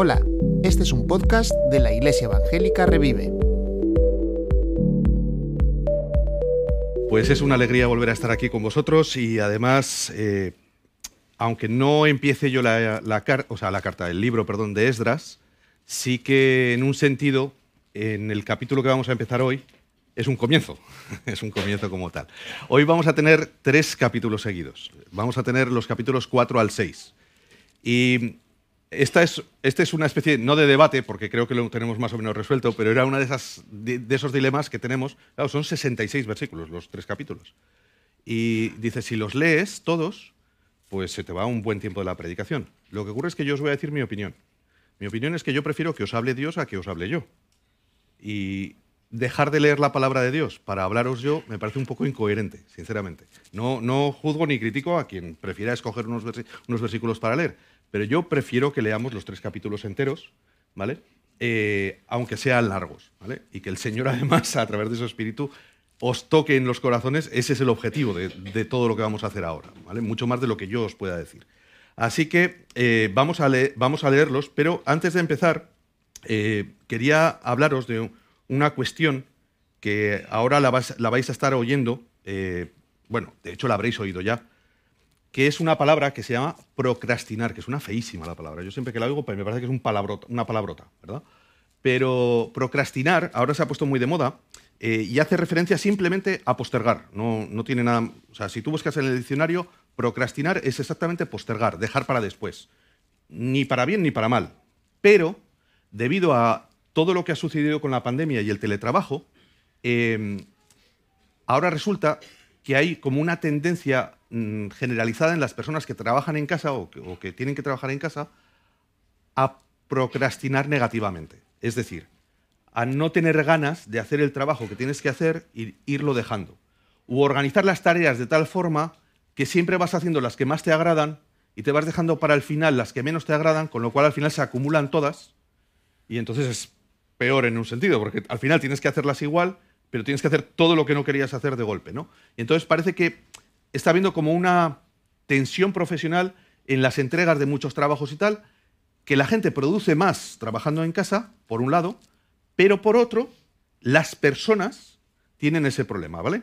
Hola, este es un podcast de la Iglesia Evangélica Revive. Pues es una alegría volver a estar aquí con vosotros y además, eh, aunque no empiece yo la, la, o sea, la carta, el libro, perdón, de Esdras, sí que en un sentido, en el capítulo que vamos a empezar hoy, es un comienzo, es un comienzo como tal. Hoy vamos a tener tres capítulos seguidos. Vamos a tener los capítulos 4 al 6. Y esta es, este es una especie, no de debate, porque creo que lo tenemos más o menos resuelto, pero era uno de, de, esos dilemas que tenemos. Claro, son 66 versículos los tres capítulos. Y dice, si los lees todos, pues se te va un buen tiempo de la predicación. Lo que ocurre es que yo os voy a decir mi opinión. Mi opinión es que yo prefiero que os hable Dios a que os hable yo. Y dejar de leer la palabra de Dios para hablaros yo me parece un poco incoherente, sinceramente. No, no juzgo ni critico a quien prefiera escoger unos versículos para leer, pero yo prefiero que leamos los tres capítulos enteros, ¿vale? Eh, aunque sean largos, ¿vale? Y que el Señor, además, a través de su espíritu, os toque en los corazones. Ese es el objetivo de, todo lo que vamos a hacer ahora, ¿vale? Mucho más de lo que yo os pueda decir. Así que eh, vamos, a leerlos, pero antes de empezar, eh, quería hablaros de una cuestión que ahora la, vais a estar oyendo, bueno, de hecho la habréis oído ya, que es una palabra que se llama procrastinar, que es una feísima la palabra. Yo siempre que la oigo pues me parece que es un palabrota, una palabrota, ¿verdad? Pero procrastinar ahora se ha puesto muy de moda y hace referencia simplemente a postergar. No, no tiene nada. O sea, si tú buscas en el diccionario, Procrastinar es exactamente postergar, dejar para después. Ni para bien ni para mal. Pero, debido a todo lo que ha sucedido con la pandemia y el teletrabajo, em, ahora resulta que hay como una tendencia mm, generalizada en las personas que trabajan en casa o que, tienen que trabajar en casa a procrastinar negativamente. Es decir, a no tener ganas de hacer el trabajo que tienes que hacer e irlo dejando. O organizar las tareas de tal forma que siempre vas haciendo las que más te agradan y te vas dejando para el final las que menos te agradan, con lo cual al final se acumulan todas y entonces es peor en un sentido, porque al final tienes que hacerlas igual, pero tienes que hacer todo lo que no querías hacer de golpe, ¿no? Y entonces parece que está habiendo como una tensión profesional en las entregas de muchos trabajos y tal, que la gente produce más trabajando en casa, por un lado, pero por otro, las personas tienen ese problema, ¿vale?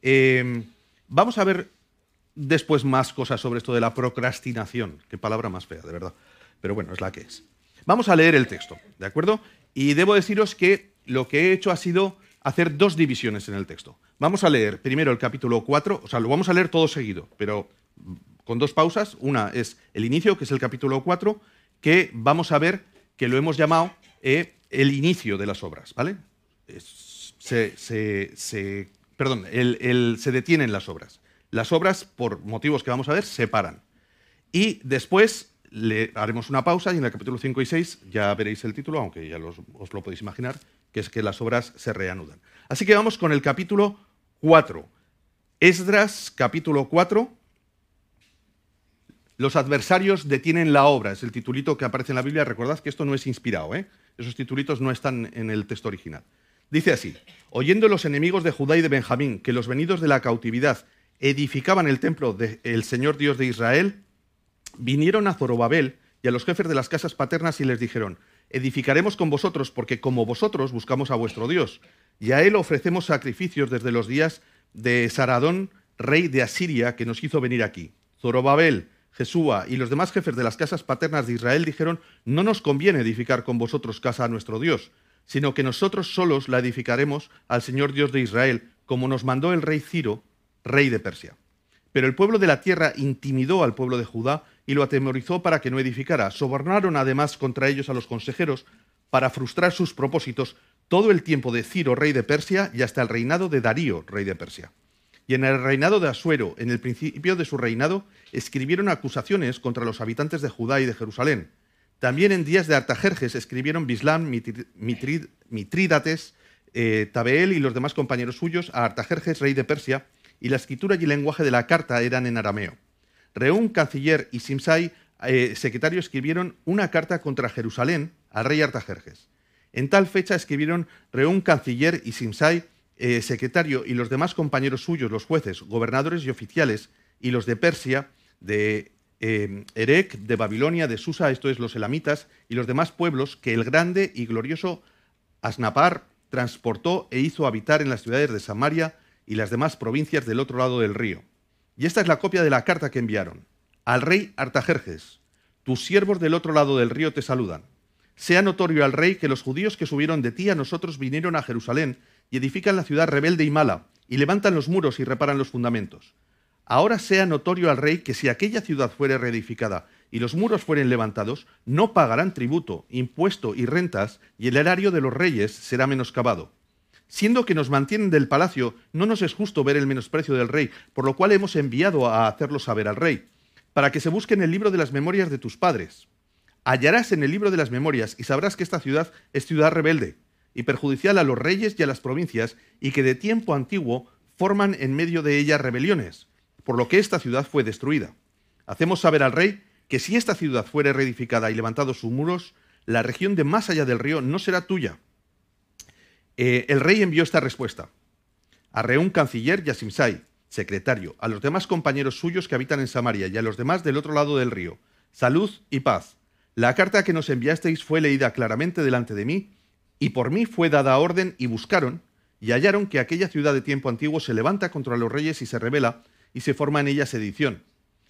Eh, vamos a ver después más cosas sobre esto de la procrastinación. Qué palabra más fea, de verdad. Pero bueno, es la que es. Vamos a leer el texto, ¿de acuerdo? Y debo deciros que lo que he hecho ha sido hacer dos divisiones en el texto. Vamos a leer primero el capítulo 4, o sea, lo vamos a leer todo seguido, pero con dos pausas. Una es el inicio, que es el capítulo 4, que vamos a ver que lo hemos llamado eh, el inicio de las obras, ¿vale? Se, perdón, se detienen las obras las obras, por motivos que vamos a ver, se paran. Y después le haremos una pausa y en el capítulo 5 y 6 ya veréis el título, aunque ya os lo podéis imaginar, que es que las obras se reanudan. Así que vamos con el capítulo 4. Esdras, capítulo 4. Los adversarios detienen la obra, es el titulito que aparece en la Biblia. Recordad que esto no es inspirado, ¿eh? esos titulitos no están en el texto original. Dice así, oyendo los enemigos de Judá y de Benjamín que los venidos de la cautividad edificaban el templo del Señor Dios de Israel, vinieron a Zorobabel y a los jefes de las casas paternas y les dijeron, edificaremos con vosotros porque como vosotros buscamos a vuestro Dios, y a él ofrecemos sacrificios desde los días de Saradón, rey de Asiria, que nos hizo venir aquí. Zorobabel, Jesúa y los demás jefes de las casas paternas de Israel dijeron, no nos conviene edificar con vosotros casa a nuestro Dios, sino que nosotros solos la edificaremos al Señor Dios de Israel, como nos mandó el rey Ciro, rey de Persia. Pero el pueblo de la tierra intimidó al pueblo de Judá y lo atemorizó para que no edificara. Sobornaron además contra ellos a los consejeros para frustrar sus propósitos todo el tiempo de Ciro, rey de Persia, y hasta el reinado de Darío, rey de Persia. Y en el reinado de Asuero, en el principio de su reinado, escribieron acusaciones contra los habitantes de Judá y de Jerusalén. También en días de Artajerjes escribieron Bislam, Mitrídates, eh, Tabeel y los demás compañeros suyos a Artajerjes, rey de Persia, y la escritura y el lenguaje de la carta eran en arameo. Reún, canciller, y Simsai, eh, secretario, escribieron una carta contra Jerusalén al rey Artajerjes. En tal fecha escribieron Reún, canciller, y Simsai, eh, secretario, y los demás compañeros suyos, los jueces, gobernadores y oficiales, y los de Persia, de eh, Erec, de Babilonia, de Susa, esto es los elamitas, y los demás pueblos que el grande y glorioso Asnapar transportó e hizo habitar en las ciudades de Samaria y las demás provincias del otro lado del río. Y esta es la copia de la carta que enviaron. Al rey Artajerjes, tus siervos del otro lado del río te saludan. Sea notorio al rey que los judíos que subieron de ti a nosotros vinieron a Jerusalén y edifican la ciudad rebelde y mala, y levantan los muros y reparan los fundamentos. Ahora sea notorio al rey que si aquella ciudad fuere reedificada y los muros fueren levantados, no pagarán tributo, impuesto y rentas, y el erario de los reyes será menoscabado. Siendo que nos mantienen del palacio, no nos es justo ver el menosprecio del rey, por lo cual hemos enviado a hacerlo saber al rey, para que se busque en el libro de las memorias de tus padres. Hallarás en el libro de las memorias y sabrás que esta ciudad es ciudad rebelde y perjudicial a los reyes y a las provincias, y que de tiempo antiguo forman en medio de ella rebeliones por lo que esta ciudad fue destruida. Hacemos saber al rey que si esta ciudad fuere reedificada y levantados sus muros, la región de más allá del río no será tuya. Eh, el rey envió esta respuesta a Reún canciller y secretario, a los demás compañeros suyos que habitan en Samaria y a los demás del otro lado del río. Salud y paz. La carta que nos enviasteis fue leída claramente delante de mí, y por mí fue dada orden y buscaron, y hallaron que aquella ciudad de tiempo antiguo se levanta contra los reyes y se revela, y se forma en ella sedición,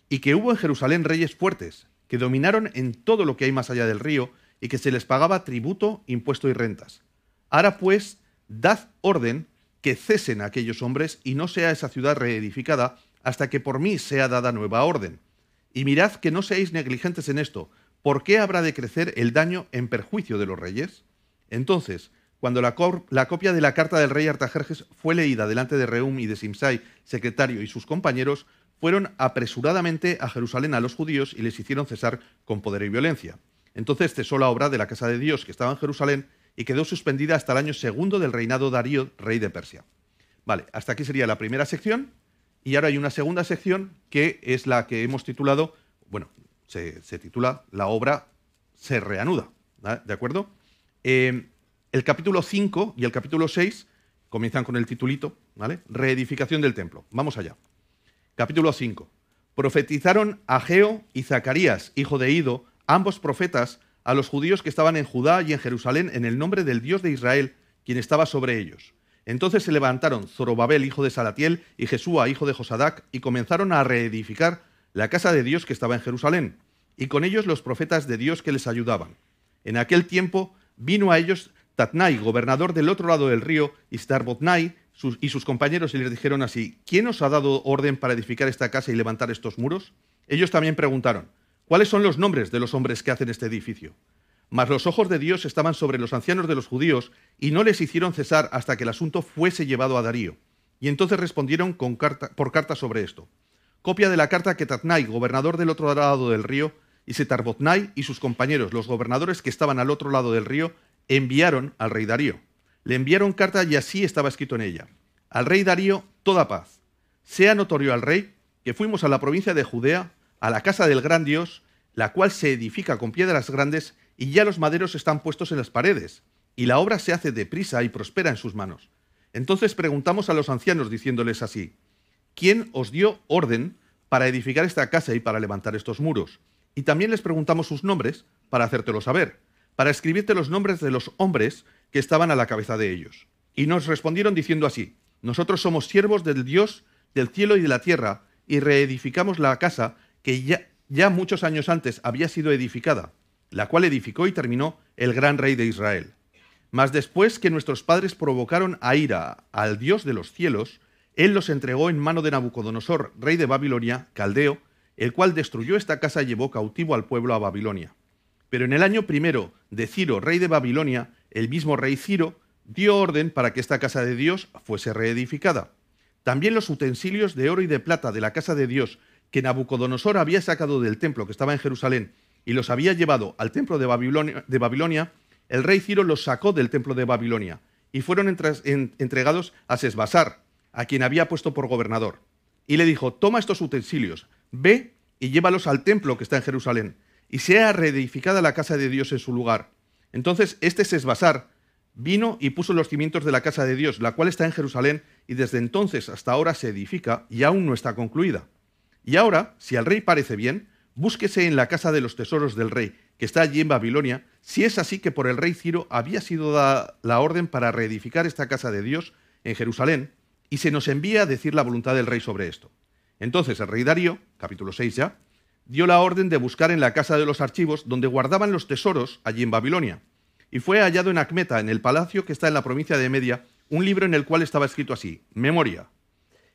y que hubo en Jerusalén reyes fuertes, que dominaron en todo lo que hay más allá del río, y que se les pagaba tributo, impuesto y rentas. Ahora pues, dad orden que cesen aquellos hombres y no sea esa ciudad reedificada hasta que por mí sea dada nueva orden. Y mirad que no seáis negligentes en esto, ¿por qué habrá de crecer el daño en perjuicio de los reyes? Entonces, cuando la, copia de la carta del rey Artajerjes fue leída delante de Reum y de Simsai, secretario, y sus compañeros, fueron apresuradamente a Jerusalén a los judíos y les hicieron cesar con poder y violencia. Entonces cesó la obra de la casa de Dios que estaba en Jerusalén y quedó suspendida hasta el año segundo del reinado Darío, rey de Persia. Vale, hasta aquí sería la primera sección y ahora hay una segunda sección que es la que hemos titulado, bueno, se, titula La obra se reanuda, ¿de acuerdo? Eh, el capítulo 5 y el capítulo 6 comienzan con el titulito, ¿vale? Reedificación del templo. Vamos allá. Capítulo 5. Profetizaron Ageo y Zacarías, hijo de Ido, ambos profetas, a los judíos que estaban en Judá y en Jerusalén en el nombre del Dios de Israel, quien estaba sobre ellos. Entonces se levantaron Zorobabel, hijo de Salatiel, y Jesúa, hijo de Josadac, y comenzaron a reedificar la casa de Dios que estaba en Jerusalén, y con ellos los profetas de Dios que les ayudaban. En aquel tiempo vino a ellos Tatnai, gobernador del otro lado del río, y Starbotnai y sus compañeros y les dijeron así, ¿quién os ha dado orden para edificar esta casa y levantar estos muros? Ellos también preguntaron, ¿cuáles son los nombres de los hombres que hacen este edificio? Mas los ojos de Dios estaban sobre los ancianos de los judíos y no les hicieron cesar hasta que el asunto fuese llevado a Darío. Y entonces respondieron por carta sobre esto. Copia de la carta que Tatnai, gobernador del otro lado del río, y Setarbotnai y sus compañeros, los gobernadores que estaban al otro lado del río, enviaron al rey Darío. Le enviaron carta y así estaba escrito en ella. Al rey Darío, toda paz. Sea notorio al rey que fuimos a la provincia de Judea, a la casa del gran Dios, la cual se edifica con piedras grandes y ya los maderos están puestos en las paredes, y la obra se hace deprisa y prospera en sus manos. Entonces preguntamos a los ancianos diciéndoles así, ¿quién os dio orden para edificar esta casa y para levantar estos muros? Y también les preguntamos sus nombres para hacértelo saber para escribirte los nombres de los hombres que estaban a la cabeza de ellos. Y nos respondieron diciendo así, nosotros somos siervos del Dios del cielo y de la tierra, y reedificamos la casa que ya, muchos años antes había sido edificada, la cual edificó y terminó el gran rey de Israel. Mas después que nuestros padres provocaron a ira al Dios de los cielos, él los entregó en mano de Nabucodonosor, rey de Babilonia, caldeo, el cual destruyó esta casa y llevó cautivo al pueblo a Babilonia. Pero en el año primero de Ciro, rey de Babilonia, el mismo rey Ciro dio orden para que esta casa de Dios fuese reedificada. También los utensilios de oro y de plata de la casa de Dios que Nabucodonosor había sacado del templo que estaba en Jerusalén y los había llevado al templo de Babilonia, el rey Ciro los sacó del templo de Babilonia y fueron entregados a Sesbasar, a quien había puesto por gobernador. Y le dijo, toma estos utensilios, ve y llévalos al templo que está en Jerusalén, y sea reedificada la casa de Dios en su lugar. Entonces este Sesbasar vino y puso los cimientos de la casa de Dios, la cual está en Jerusalén, y desde entonces hasta ahora se edifica y aún no está concluida. Y ahora, si al rey parece bien, búsquese en la casa de los tesoros del rey, que está allí en Babilonia, si es así que por el rey Ciro había sido dada la orden para reedificar esta casa de Dios en Jerusalén, y se nos envía a decir la voluntad del rey sobre esto. Entonces el rey Darío, capítulo 6 ya, dio la orden de buscar en la casa de los archivos donde guardaban los tesoros allí en Babilonia. Y fue hallado en Acmeta, en el palacio que está en la provincia de Media, un libro en el cual estaba escrito así, Memoria.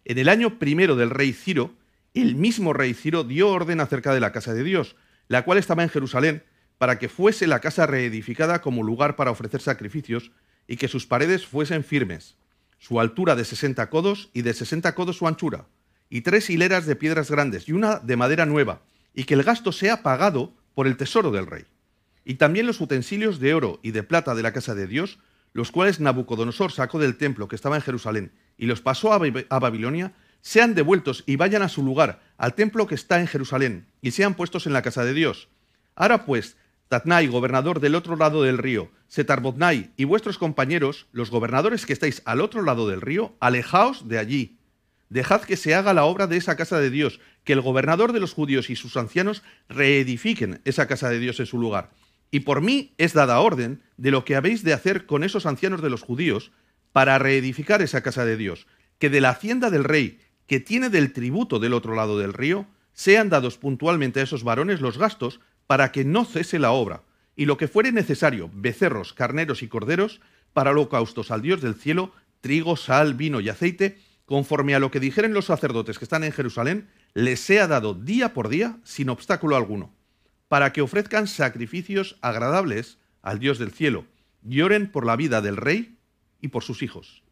En el año primero del rey Ciro, el mismo rey Ciro dio orden acerca de la casa de Dios, la cual estaba en Jerusalén, para que fuese la casa reedificada como lugar para ofrecer sacrificios y que sus paredes fuesen firmes, su altura de sesenta codos y de sesenta codos su anchura, y tres hileras de piedras grandes y una de madera nueva, y que el gasto sea pagado por el tesoro del rey. Y también los utensilios de oro y de plata de la casa de Dios, los cuales Nabucodonosor sacó del templo que estaba en Jerusalén y los pasó a, Babilonia, sean devueltos y vayan a su lugar, al templo que está en Jerusalén, y sean puestos en la casa de Dios. Ahora pues, Tatnai, gobernador del otro lado del río, Setarbotnai y vuestros compañeros, los gobernadores que estáis al otro lado del río, alejaos de allí Dejad que se haga la obra de esa casa de Dios, que el gobernador de los judíos y sus ancianos reedifiquen esa casa de Dios en su lugar. Y por mí es dada orden de lo que habéis de hacer con esos ancianos de los judíos para reedificar esa casa de Dios, que de la hacienda del rey, que tiene del tributo del otro lado del río, sean dados puntualmente a esos varones los gastos para que no cese la obra, y lo que fuere necesario, becerros, carneros y corderos, para holocaustos al Dios del cielo, trigo, sal, vino y aceite, conforme a lo que dijeren los sacerdotes que están en Jerusalén, les sea dado día por día sin obstáculo alguno, para que ofrezcan sacrificios agradables al Dios del cielo y oren por la vida del rey y por sus hijos.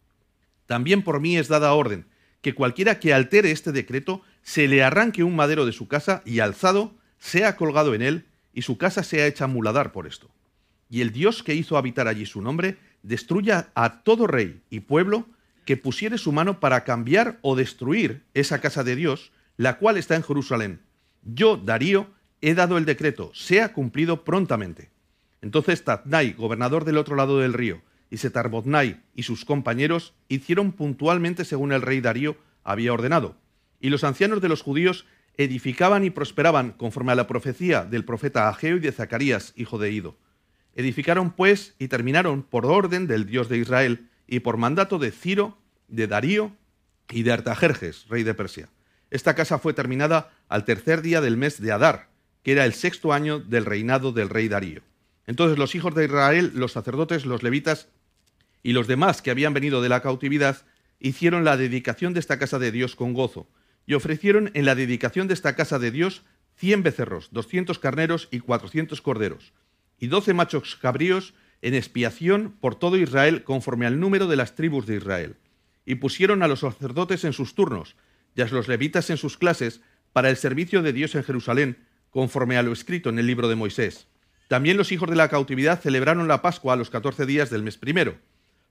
También por mí es dada orden que cualquiera que altere este decreto se le arranque un madero de su casa y alzado sea colgado en él y su casa sea hecha muladar por esto. Y el Dios que hizo habitar allí su nombre destruya a todo rey y pueblo que pusiere su mano para cambiar o destruir esa casa de Dios, la cual está en Jerusalén. Yo, Darío, he dado el decreto, sea cumplido prontamente. Entonces Tatnai, gobernador del otro lado del río, y Setarbotnai y sus compañeros hicieron puntualmente según el rey Darío había ordenado. Y los ancianos de los judíos edificaban y prosperaban conforme a la profecía del profeta Ageo y de Zacarías, hijo de Ido. Edificaron pues y terminaron por orden del Dios de Israel, y por mandato de Ciro, de Darío y de Artajerjes, rey de Persia. Esta casa fue terminada al tercer día del mes de Adar, que era el sexto año del reinado del rey Darío. Entonces los hijos de Israel, los sacerdotes, los levitas y los demás que habían venido de la cautividad, hicieron la dedicación de esta casa de Dios con gozo, y ofrecieron en la dedicación de esta casa de Dios cien becerros, doscientos carneros y cuatrocientos corderos, y doce machos cabríos en expiación por todo Israel conforme al número de las tribus de Israel. Y pusieron a los sacerdotes en sus turnos y a los levitas en sus clases para el servicio de Dios en Jerusalén, conforme a lo escrito en el libro de Moisés. También los hijos de la cautividad celebraron la Pascua a los catorce días del mes primero,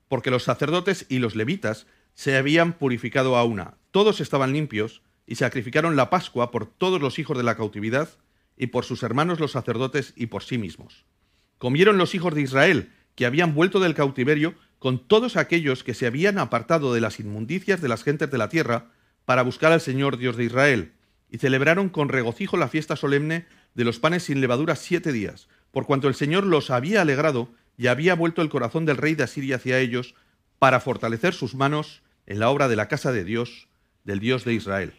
porque los sacerdotes y los levitas se habían purificado a una. Todos estaban limpios y sacrificaron la Pascua por todos los hijos de la cautividad y por sus hermanos los sacerdotes y por sí mismos comieron los hijos de Israel, que habían vuelto del cautiverio, con todos aquellos que se habían apartado de las inmundicias de las gentes de la tierra, para buscar al Señor Dios de Israel, y celebraron con regocijo la fiesta solemne de los panes sin levadura siete días, por cuanto el Señor los había alegrado y había vuelto el corazón del rey de Asiria hacia ellos, para fortalecer sus manos en la obra de la casa de Dios, del Dios de Israel.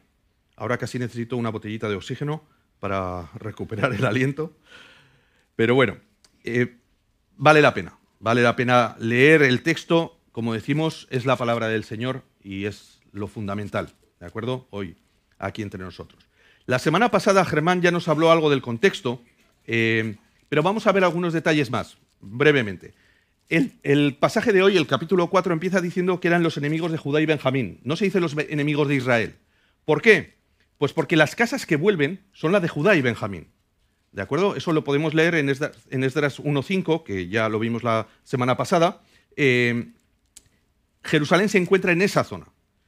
Ahora casi necesito una botellita de oxígeno para recuperar el aliento. Pero bueno, eh, vale la pena. Vale la pena leer el texto. Como decimos, es la palabra del Señor y es lo fundamental. ¿De acuerdo? Hoy, aquí entre nosotros. La semana pasada Germán ya nos habló algo del contexto, eh, pero vamos a ver algunos detalles más, brevemente. El, pasaje de hoy, el capítulo 4, empieza diciendo que eran los enemigos de Judá y Benjamín. No se dice los enemigos de Israel. ¿Por qué? Pues porque las casas que vuelven son las de Judá y Benjamín. ¿De acuerdo? Eso lo podemos leer en Esdras, 1.5, que ya lo vimos la semana pasada. Eh, Jerusalén se encuentra en esa zona.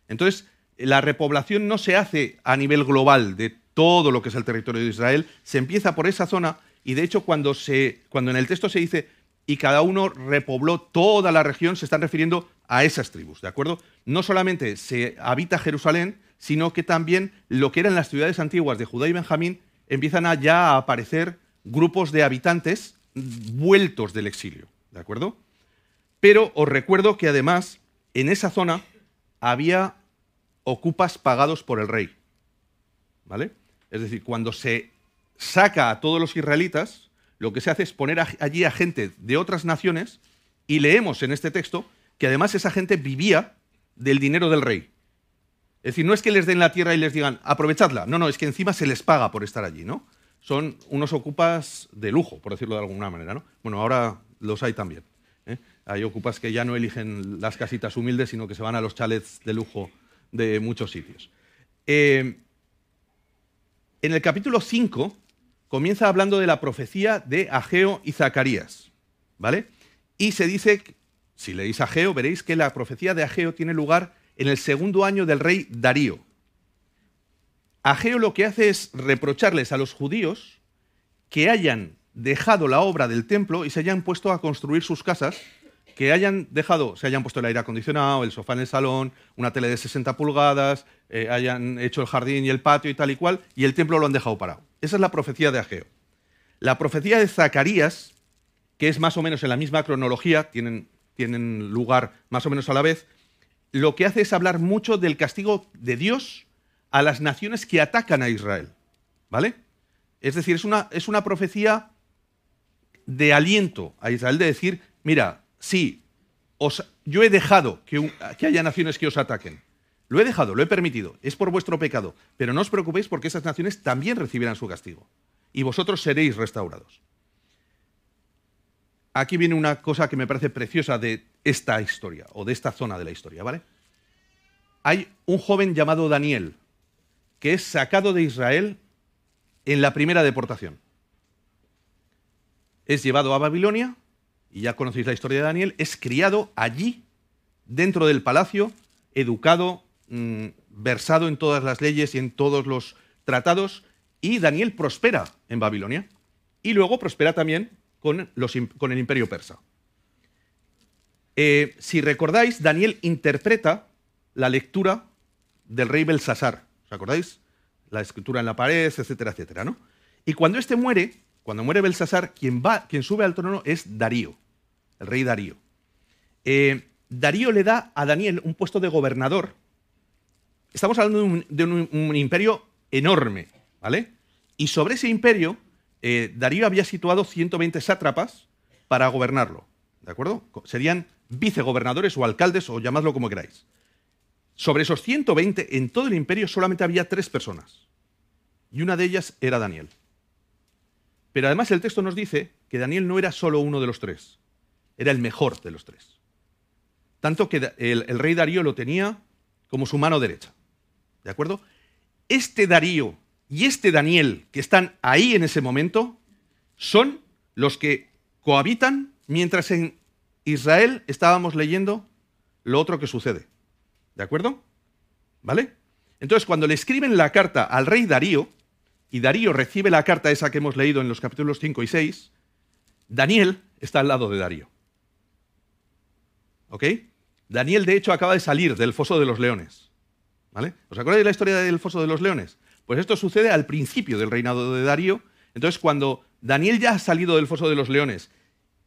Entonces, la repoblación no se hace a nivel global de todo lo que es el territorio de Israel, se empieza por esa zona y de hecho cuando en el texto se dice y cada uno repobló toda la región, se están refiriendo a esas tribus, ¿de acuerdo? No solamente se habita Jerusalén, sino que también lo que eran las ciudades antiguas de Judá y Benjamín empiezan a ya a aparecer grupos de habitantes vueltos del exilio, ¿de acuerdo? Pero os recuerdo que además en esa zona había ocupas pagados por el rey, ¿vale? Es decir, cuando se saca a todos los israelitas, lo que se hace es poner allí a gente de otras naciones y leemos en este texto que además esa gente vivía del dinero del rey. Es decir, no es que les den la tierra y les digan, aprovechadla. No, no, es que encima se les paga por estar allí, ¿no? Son unos ocupas de lujo, por decirlo de alguna manera, ¿no? Bueno, ahora los hay también. ¿eh? Hay ocupas que ya no eligen las casitas humildes, sino que se van a los chalets de lujo de muchos sitios. Eh, en el capítulo 5 comienza hablando de la profecía de Ageo y Zacarías, ¿vale? Y se dice, si leéis Ageo, veréis que la profecía de Ageo tiene lugar en el segundo año del rey Darío. Ageo lo que hace es reprocharles a los judíos que hayan dejado la obra del templo y se hayan puesto a construir sus casas, que hayan dejado, se hayan puesto el aire acondicionado, el sofá en el salón, una tele de 60 pulgadas, eh, hayan hecho el jardín y el patio y tal y cual, y el templo lo han dejado parado. Esa es la profecía de Ageo. La profecía de Zacarías, que es más o menos en la misma cronología, tienen, tienen lugar más o menos a la vez, lo que hace es hablar mucho del castigo de Dios a las naciones que atacan a Israel. ¿Vale? Es decir, es una, es una profecía de aliento a Israel, de decir, mira, sí, os, yo he dejado que, que haya naciones que os ataquen. Lo he dejado, lo he permitido, es por vuestro pecado, pero no os preocupéis porque esas naciones también recibirán su castigo y vosotros seréis restaurados. Aquí viene una cosa que me parece preciosa de esta historia o de esta zona de la historia, ¿vale? Hay un joven llamado Daniel que es sacado de Israel en la primera deportación. Es llevado a Babilonia, y ya conocéis la historia de Daniel, es criado allí, dentro del palacio, educado, mm, versado en todas las leyes y en todos los tratados, y Daniel prospera en Babilonia, y luego prospera también con, con el imperio persa. Eh, si recordáis, Daniel interpreta la lectura del rey Belsasar. ¿Os acordáis? La escritura en la pared, etcétera, etcétera, ¿no? Y cuando este muere, cuando muere Belsasar, quien, va, quien sube al trono es Darío, el rey Darío. Eh, Darío le da a Daniel un puesto de gobernador. Estamos hablando de un, imperio enorme, ¿vale? Y sobre ese imperio, eh, Darío había situado 120 sátrapas para gobernarlo, ¿de acuerdo? Serían vicegobernadores o alcaldes, o llamadlo como queráis. Sobre esos 120, en todo el imperio solamente había tres personas. Y una de ellas era Daniel. Pero además el texto nos dice que Daniel no era solo uno de los tres, era el mejor de los tres. Tanto que el, rey Darío lo tenía como su mano derecha. ¿De acuerdo? Este Darío y este Daniel que están ahí en ese momento son los que cohabitan mientras en Israel estábamos leyendo lo otro que sucede. ¿De acuerdo? ¿Vale? Entonces, cuando le escriben la carta al rey Darío, y Darío recibe la carta esa que hemos leído en los capítulos 5 y 6, Daniel está al lado de Darío. ¿Ok? Daniel, de hecho, acaba de salir del foso de los leones. ¿Vale? ¿Os acordáis de la historia del foso de los leones? Pues esto sucede al principio del reinado de Darío. Entonces, cuando Daniel ya ha salido del foso de los leones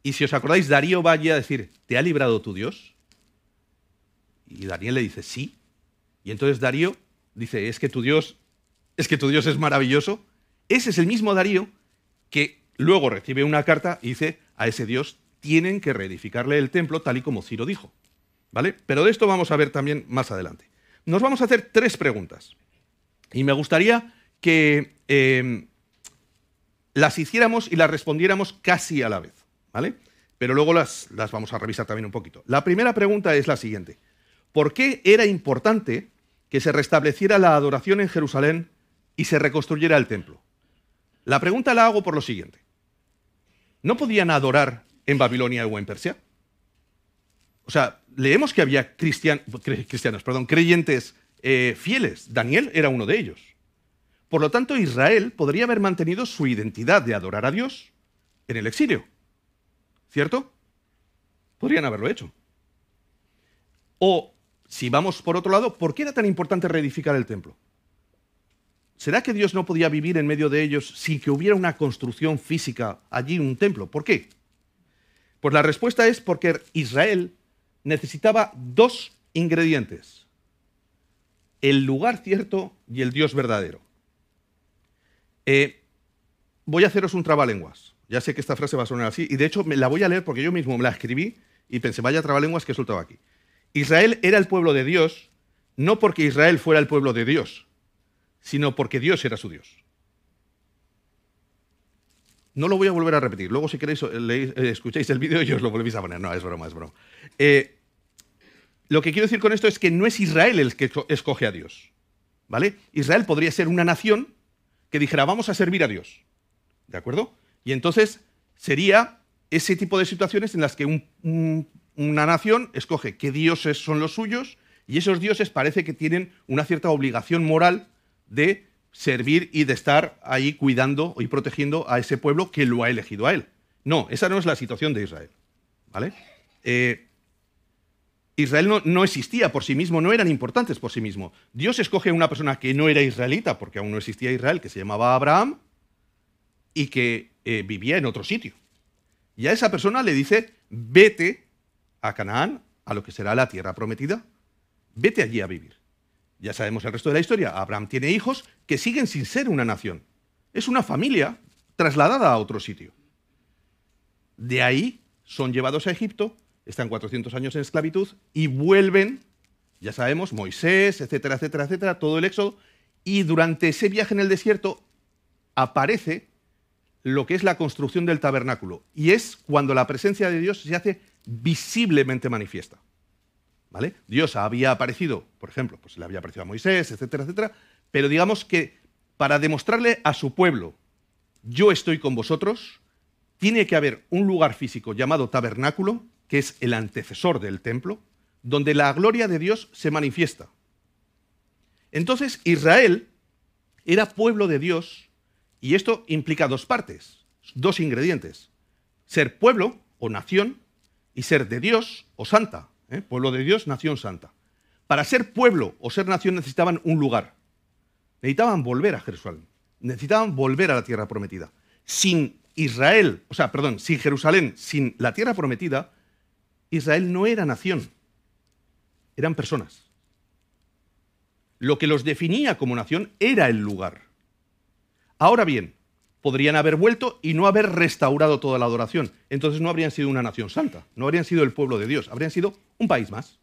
y si os acordáis, Darío va allí a decir, ¿te ha librado tu Dios? Y Daniel le dice, sí. Y entonces Darío dice, es que tu Dios, es que tu Dios es maravilloso. Ese es el mismo Darío que luego recibe una carta y dice, a ese Dios tienen que reedificarle el templo tal y como Ciro dijo. ¿Vale? Pero de esto vamos a ver también más adelante. Nos vamos a hacer tres preguntas. Y me gustaría que eh, las hiciéramos y las respondiéramos casi a la vez. ¿vale? Pero luego las, las vamos a revisar también un poquito. La primera pregunta es la siguiente. ¿Por qué era importante que se restableciera la adoración en Jerusalén y se reconstruyera el templo? La pregunta la hago por lo siguiente. ¿No podían adorar en Babilonia o en Persia? O sea, leemos que había cristianos, perdón, creyentes eh, fieles. Daniel era uno de ellos. Por lo tanto, Israel podría haber mantenido su identidad de adorar a Dios en el exilio. ¿Cierto? Podrían haberlo hecho. O, si vamos por otro lado, ¿por qué era tan importante reedificar el templo? ¿será que Dios no podía vivir en medio de ellos sin que hubiera una construcción física allí, un templo? ¿Por qué? Pues la respuesta es porque Israel necesitaba dos ingredientes. El lugar cierto y el Dios verdadero. Eh, voy a haceros un trabalenguas. Ya sé que esta frase va a sonar así, y de hecho me la voy a leer porque yo mismo me la escribí y pensé, vaya trabalenguas que he soltado aquí. Israel era el pueblo de Dios, no porque Israel fuera el pueblo de Dios, sino porque Dios era su Dios. No lo voy a volver a repetir. Luego, si queréis, eh, escucháis el vídeo y os lo volvéis a poner. No, es broma, es broma. Eh, lo que quiero decir con esto es que no es Israel el que escoge a Dios. ¿Vale? Israel podría ser una nación que dijera, vamos a servir a Dios. ¿De acuerdo? Y entonces sería ese tipo de situaciones en las que una nación escoge qué dioses son los suyos y esos dioses parece que tienen una cierta obligación moral de servir y de estar ahí cuidando y protegiendo a ese pueblo que lo ha elegido a él. No, esa no es la situación de Israel. ¿Vale? Eh, Israel no, existía por sí mismo, no eran importantes por sí mismo. Dios escoge a una persona que no era israelita, porque aún no existía Israel, que se llamaba Abraham, y que eh, vivía en otro sitio. Y a esa persona le dice, vete a Canaán, a lo que será la tierra prometida, vete allí a vivir. Ya sabemos el resto de la historia. Abraham tiene hijos que siguen sin ser una nación. Es una familia trasladada a otro sitio. De ahí son llevados a Egipto, están 400 años en esclavitud y vuelven, ya sabemos, Moisés, etcétera, etcétera, etcétera, todo el éxodo. Y durante ese viaje en el desierto aparece lo que es la construcción del tabernáculo. Y es cuando la presencia de Dios se hace visiblemente manifiesta. Dios había aparecido, por ejemplo, pues le había aparecido a Moisés, etcétera, etcétera, pero digamos que para demostrarle a su pueblo, yo estoy con vosotros, tiene que haber un lugar físico llamado tabernáculo, que es el antecesor del templo, donde la gloria de Dios se manifiesta. Entonces Israel era pueblo de Dios y esto implica dos partes, dos ingredientes. Ser pueblo o nación y ser de Dios o santa. ¿Eh? Pueblo de Dios, nación santa. Para ser pueblo o ser nación necesitaban un lugar. Necesitaban volver a Jerusalén. Necesitaban volver a la tierra prometida. Sin Israel, o sea, perdón, sin Jerusalén, sin la tierra prometida, Israel no era nación. Eran personas. Lo que los definía como nación era el lugar. Ahora bien, podrían haber vuelto y no haber restaurado toda la adoración. Entonces no habrían sido una nación santa, no habrían sido el pueblo de Dios, habrían sido un país más.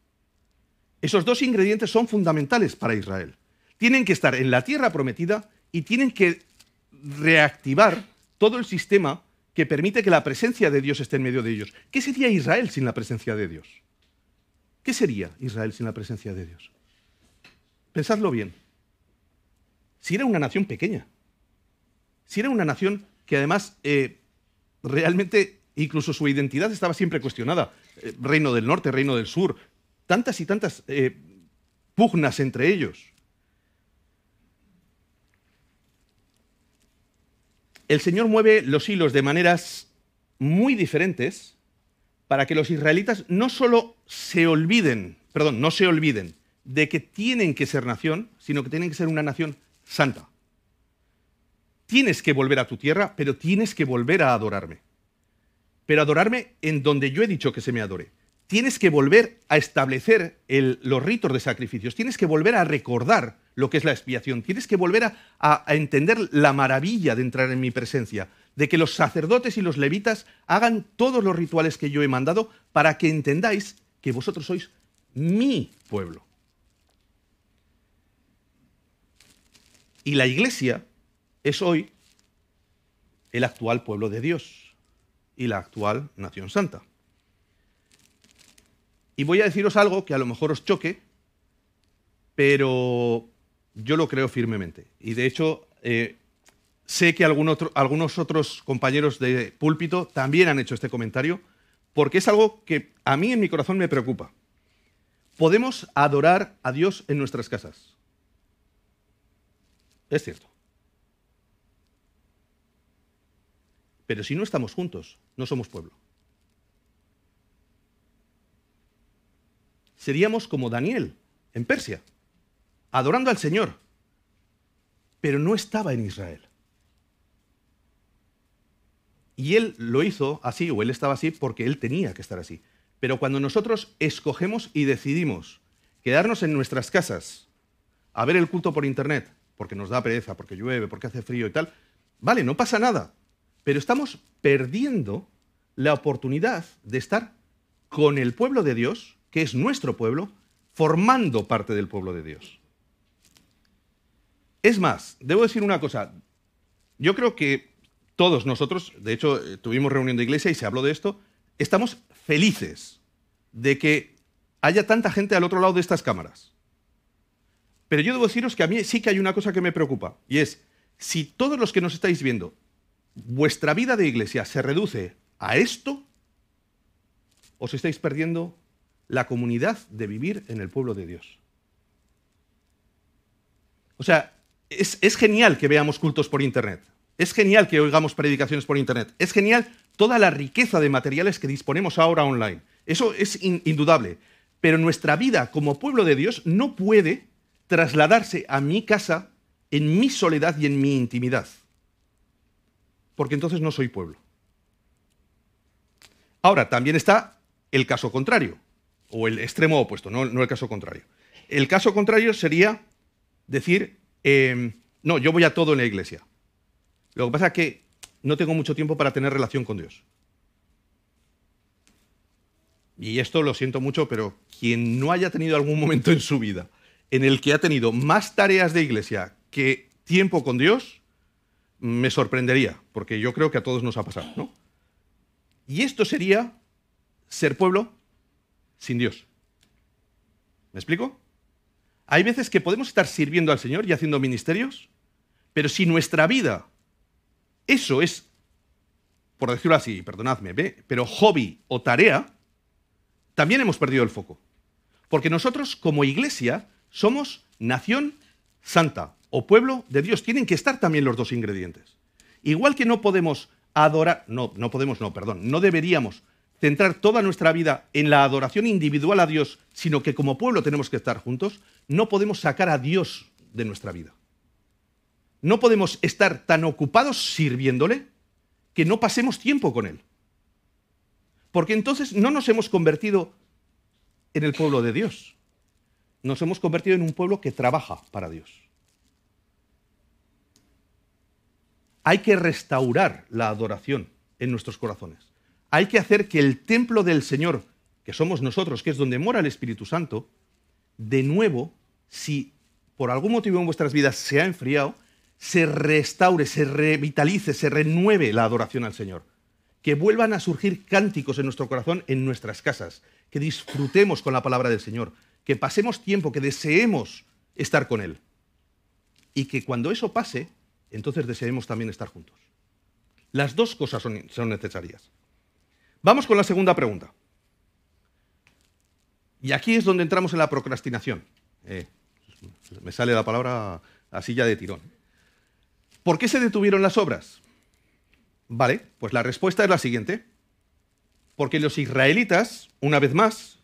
Esos dos ingredientes son fundamentales para Israel. Tienen que estar en la tierra prometida y tienen que reactivar todo el sistema que permite que la presencia de Dios esté en medio de ellos. ¿Qué sería Israel sin la presencia de Dios? ¿Qué sería Israel sin la presencia de Dios? Pensadlo bien. Si era una nación pequeña, si era una nación que además eh, realmente incluso su identidad estaba siempre cuestionada, eh, reino del norte, reino del sur, tantas y tantas eh, pugnas entre ellos. El Señor mueve los hilos de maneras muy diferentes para que los israelitas no solo se olviden, perdón, no se olviden de que tienen que ser nación, sino que tienen que ser una nación santa tienes que volver a tu tierra, pero tienes que volver a adorarme. Pero adorarme en donde yo he dicho que se me adore. Tienes que volver a establecer los ritos de sacrificios, tienes que volver a recordar lo que es la expiación, tienes que volver a, entender la maravilla de entrar en mi presencia, de que los sacerdotes y los levitas hagan todos los rituales que yo he mandado para que entendáis que vosotros sois mi pueblo. Y la iglesia es hoy el actual pueblo de Dios y la actual nación santa. Y voy a deciros algo que a lo mejor os choque, pero yo lo creo firmemente. Y de hecho, eh, sé que algunos otros compañeros de púlpito también han hecho este comentario, porque es algo que a mí en mi corazón me preocupa. Podemos adorar a Dios en nuestras casas. Es cierto. Pero si no estamos juntos, no somos pueblo. Seríamos como Daniel en Persia, adorando al Señor, pero no estaba en Israel. Y él lo hizo así, o él estaba así, porque él tenía que estar así. Pero cuando nosotros escogemos y decidimos quedarnos en nuestras casas a ver el culto por internet, porque nos da pereza, porque llueve, porque hace frío y tal, vale, no pasa nada. Pero estamos perdiendo la oportunidad de estar con el pueblo de Dios, que es nuestro pueblo, formando parte del pueblo de Dios. Es más, debo decir una cosa. Yo creo que todos nosotros, de hecho, eh, tuvimos reunión de iglesia y se habló de esto, estamos felices de que haya tanta gente al otro lado de estas cámaras. Pero yo debo deciros que a mí sí que hay una cosa que me preocupa, y es, si todos los que nos estáis viendo, vuestra vida de iglesia se reduce a esto, os estáis perdiendo la comunidad de vivir en el pueblo de Dios. O sea, es, genial que veamos cultos por Internet. Es genial que oigamos predicaciones por Internet. Es genial toda la riqueza de materiales que disponemos ahora online. Eso es indudable. Pero nuestra vida como pueblo de Dios no puede trasladarse a mi casa en mi soledad y en mi intimidad. Porque entonces no soy pueblo. Ahora, también está el caso contrario, o el extremo opuesto, no, el caso contrario. El caso contrario sería decir, em, no, yo voy a todo en la iglesia. Lo que pasa es que no tengo mucho tiempo para tener relación con Dios. Y esto lo siento mucho, pero quien no haya tenido algún momento en su vida en el que ha tenido más tareas de iglesia que tiempo con Dios, me sorprendería, porque yo creo que a todos nos ha pasado, ¿no? Y esto sería ser pueblo sin Dios. ¿Me explico? Hay veces que podemos estar sirviendo al Señor y haciendo ministerios, pero si nuestra vida eso es, por decirlo así, perdonadme, pero hobby o tarea, también hemos perdido el foco. Porque nosotros como iglesia somos nación santa o pueblo de Dios. Tienen que estar también los dos ingredientes. Igual que no podemos adorar, no, no podemos, no, perdón, no deberíamos centrar toda nuestra vida en la adoración individual a Dios, sino que como pueblo tenemos que estar juntos, no podemos sacar a Dios de nuestra vida. No podemos estar tan ocupados sirviéndole que no pasemos tiempo con Él. Porque entonces no nos hemos convertido en el pueblo de Dios. Nos hemos convertido en un pueblo que trabaja para Dios. Hay que restaurar la adoración en nuestros corazones. Hay que hacer que el templo del Señor, que somos nosotros, que es donde mora el Espíritu Santo, de nuevo, si por algún motivo en vuestras vidas se ha enfriado, se restaure, se revitalice, se renueve la adoración al Señor. Que vuelvan a surgir cánticos en nuestro corazón, en nuestras casas. Que disfrutemos con la palabra del Señor. Que pasemos tiempo, que deseemos estar con Él. Y que cuando eso pase, entonces deseemos también estar juntos. Las dos cosas son, necesarias. Vamos con la segunda pregunta. Y aquí es donde entramos en la procrastinación. Eh, me sale la palabra así ya de tirón. ¿Por qué se detuvieron las obras? Vale, pues la respuesta es la siguiente. Porque los israelitas, una vez más,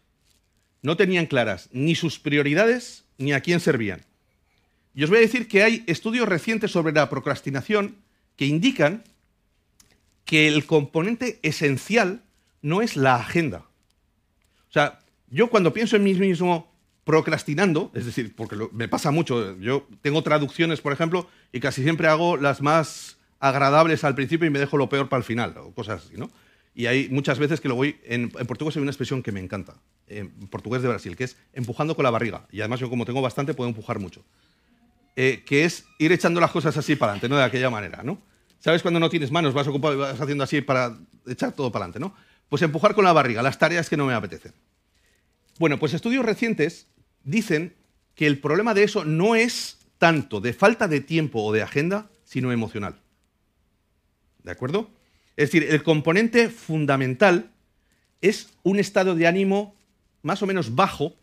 no tenían claras ni sus prioridades ni a quién servían. Y os voy a decir que hay estudios recientes sobre la procrastinación que indican que el componente esencial no es la agenda. O sea, yo cuando pienso en mí mismo procrastinando, es decir, porque me pasa mucho, yo tengo traducciones, por ejemplo, y casi siempre hago las más agradables al principio y me dejo lo peor para el final, o cosas así, ¿no? Y hay muchas veces que lo voy, en, portugués hay una expresión que me encanta, en portugués de Brasil, que es empujando con la barriga, y además yo como tengo bastante puedo empujar mucho, eh, que es ir echando las cosas así para adelante, ¿no? De aquella manera, ¿no? ¿Sabes cuando no tienes manos, vas ocupado vas haciendo así para echar todo para adelante, ¿no? Pues empujar con la barriga, las tareas que no me apetecen. Bueno, pues estudios recientes dicen que el problema de eso no es tanto de falta de tiempo o de agenda, sino emocional. ¿De acuerdo? Es decir, el componente fundamental es un estado de ánimo más o menos bajo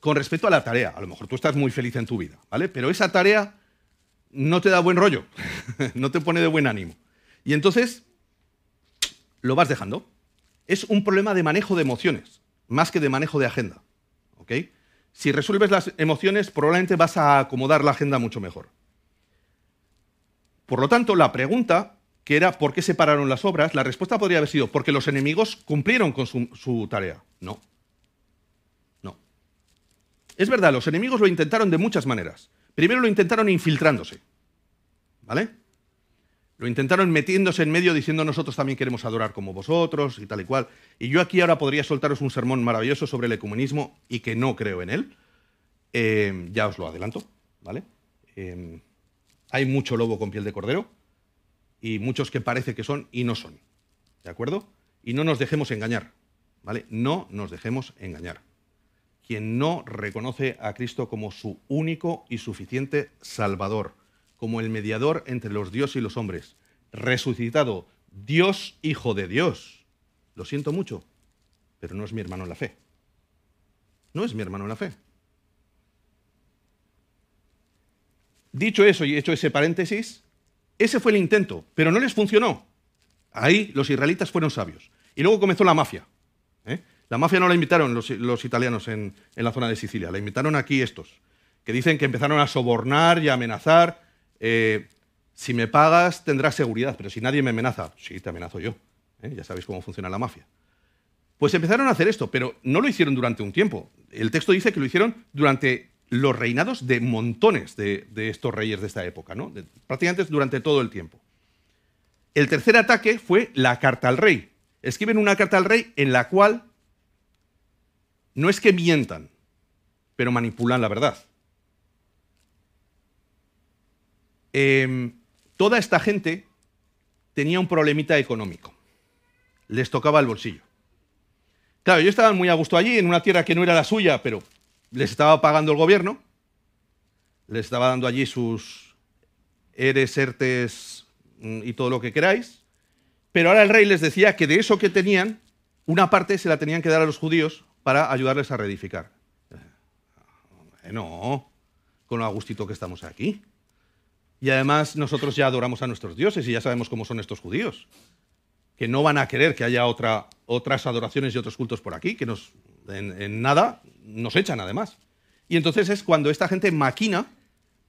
con respecto a la tarea. A lo mejor tú estás muy feliz en tu vida, ¿vale? Pero esa tarea no te da buen rollo, no te pone de buen ánimo. Y entonces lo vas dejando. Es un problema de manejo de emociones, más que de manejo de agenda. ¿Ok? Si resuelves las emociones, probablemente vas a acomodar la agenda mucho mejor. Por lo tanto, la pregunta, que era ¿por qué se pararon las obras? La respuesta podría haber sido porque los enemigos cumplieron con su, su tarea. No. Es verdad, los enemigos lo intentaron de muchas maneras. Primero lo intentaron infiltrándose. ¿Vale? Lo intentaron metiéndose en medio diciendo nosotros también queremos adorar como vosotros y tal y cual. Y yo aquí ahora podría soltaros un sermón maravilloso sobre el ecumenismo y que no creo en él. Eh, ya os lo adelanto, ¿vale? Eh, hay mucho lobo con piel de cordero y muchos que parece que son y no son. ¿De acuerdo? Y no nos dejemos engañar, ¿vale? No nos dejemos engañar. Quien no reconoce a Cristo como su único y suficiente Salvador, como el mediador entre los dioses y los hombres, resucitado, Dios Hijo de Dios. Lo siento mucho, pero no es mi hermano en la fe. No es mi hermano en la fe. Dicho eso y hecho ese paréntesis, ese fue el intento, pero no les funcionó. Ahí los israelitas fueron sabios. Y luego comenzó la mafia. ¿eh? La mafia no la invitaron los, italianos en, la zona de Sicilia, la invitaron aquí estos, que dicen que empezaron a sobornar y a amenazar eh, si me pagas tendrás seguridad, pero si nadie me amenaza, sí, te amenazo yo. ¿eh? Ya sabéis cómo funciona la mafia. Pues empezaron a hacer esto, pero no lo hicieron durante un tiempo. El texto dice que lo hicieron durante los reinados de montones de, estos reyes de esta época, ¿no? prácticamente durante todo el tiempo. El tercer ataque fue la carta al rey. Escriben una carta al rey en la cual no es que mientan, pero manipulan la verdad. Em, toda esta gente tenía un problemita económico. Les tocaba el bolsillo. Claro, ellos estaban muy a gusto allí, en una tierra que no era la suya, pero les estaba pagando el gobierno, les estaba dando allí sus eres, ertes mm, y todo lo que queráis, pero ahora el rey les decía que de eso que tenían, una parte se la tenían que dar a los judíos para ayudarles a reedificar. Eh, no, con lo agustito que estamos aquí. Y además nosotros ya adoramos a nuestros dioses y ya sabemos cómo son estos judíos, que no van a querer que haya otra, otras adoraciones y otros cultos por aquí, que nos, en, nada nos echan además. Y entonces es cuando esta gente maquina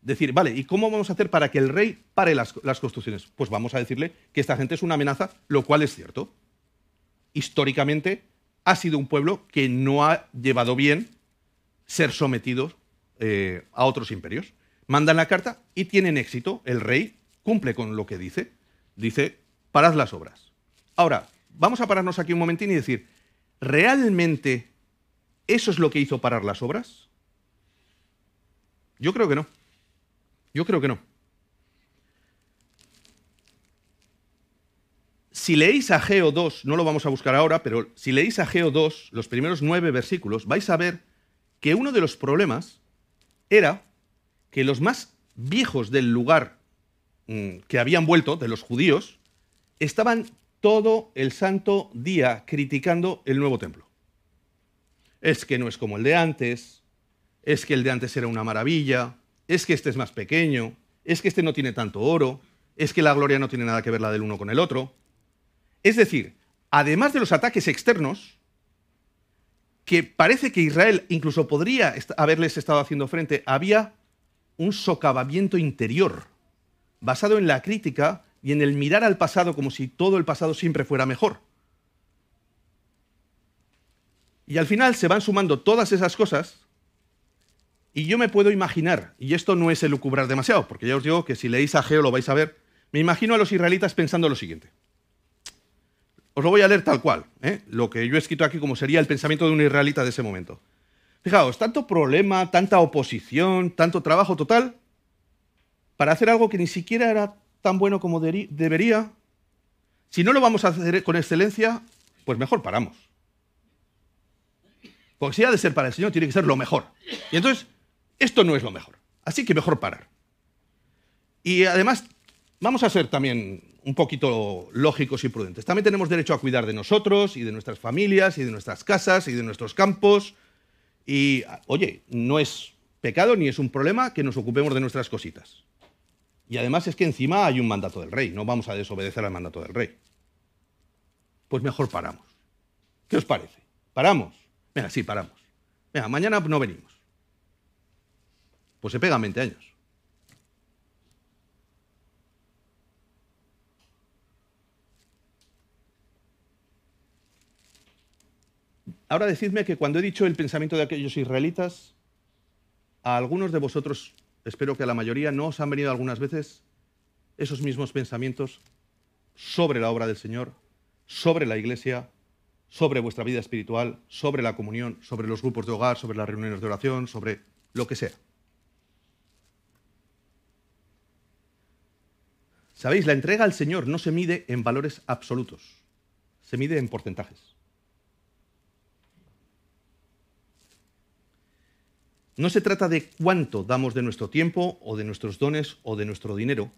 decir, vale, ¿y cómo vamos a hacer para que el rey pare las, construcciones? Pues vamos a decirle que esta gente es una amenaza, lo cual es cierto. Históricamente ha sido un pueblo que no ha llevado bien ser sometido eh, a otros imperios mandan la carta y tienen éxito. El rey cumple con lo que dice. Dice, parad las obras. Ahora, vamos a pararnos aquí un momentín y decir, ¿realmente eso es lo que hizo parar las obras? Yo creo que no. Yo creo que no. Si leéis Ageo 2, no lo vamos a buscar ahora, pero si leéis Ageo 2, los primeros nueve versículos, vais a ver que uno de los problemas era que los más viejos del lugar mm, que habían vuelto, de los judíos, estaban todo el santo día criticando el nuevo templo. Es que no es como el de antes, es que el de antes era una maravilla, es que este es más pequeño, es que este no tiene tanto oro, es que la gloria no tiene nada que ver la del uno con el otro. Es decir, además de los ataques externos, que parece que Israel incluso podría haberles estado haciendo frente, había un socavamiento interior, basado en la crítica y en el mirar al pasado como si todo el pasado siempre fuera mejor. Y al final se van sumando todas esas cosas y yo me puedo imaginar, y esto no es elucubrar demasiado, porque ya os digo que si leéis a Geo lo vais a ver, me imagino a los israelitas pensando lo siguiente. Os lo voy a leer tal cual, ¿eh? lo que yo he escrito aquí como sería el pensamiento de un israelita de ese momento. Fijaos, tanto problema, tanta oposición, tanto trabajo total para hacer algo que ni siquiera era tan bueno como debería. Si no lo vamos a hacer con excelencia, pues mejor paramos. Porque si ha de ser para el Señor, tiene que ser lo mejor. Y entonces, esto no es lo mejor. Así que mejor parar. Y además, vamos a ser también un poquito lógicos y prudentes. También tenemos derecho a cuidar de nosotros y de nuestras familias y de nuestras casas y de nuestros campos y, oye, no es pecado ni es un problema que nos ocupemos de nuestras cositas. Y además es que encima hay un mandato del rey, no vamos a desobedecer al mandato del rey. Pues mejor paramos. ¿Qué os parece? ¿Paramos? Venga, sí, paramos. Venga, mañana no venimos. Pues se pegan 20 años. Ahora decidme que cuando he dicho el pensamiento de aquellos israelitas, a algunos de vosotros, espero que a la mayoría, no os han venido algunas veces esos mismos pensamientos sobre la obra del Señor, sobre la iglesia, sobre vuestra vida espiritual, sobre la comunión, sobre los grupos de hogar, sobre las reuniones de oración, sobre lo que sea. Sabéis, la entrega al Señor no se mide en valores absolutos, se mide en porcentajes. No se trata de cuánto damos de nuestro tiempo o de nuestros dones o de nuestro dinero.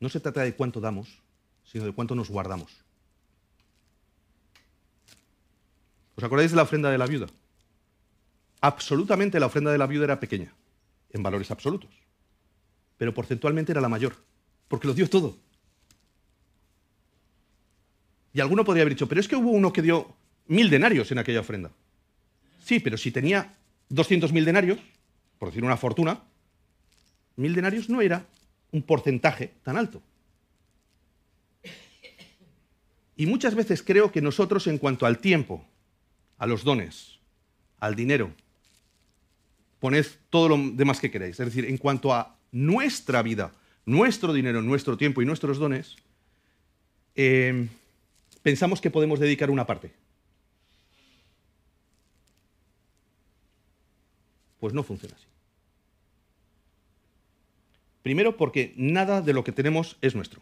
No se trata de cuánto damos, sino de cuánto nos guardamos. ¿Os acordáis de la ofrenda de la viuda? Absolutamente la ofrenda de la viuda era pequeña, en valores absolutos, pero porcentualmente era la mayor, porque lo dio todo. Y alguno podría haber dicho, pero es que hubo uno que dio mil denarios en aquella ofrenda. Sí, pero si tenía 200.000 denarios, por decir una fortuna, mil denarios no era un porcentaje tan alto. Y muchas veces creo que nosotros en cuanto al tiempo, a los dones, al dinero, poned todo lo demás que queráis. Es decir, en cuanto a nuestra vida, nuestro dinero, nuestro tiempo y nuestros dones, eh, pensamos que podemos dedicar una parte. Pues no funciona así. Primero porque nada de lo que tenemos es nuestro.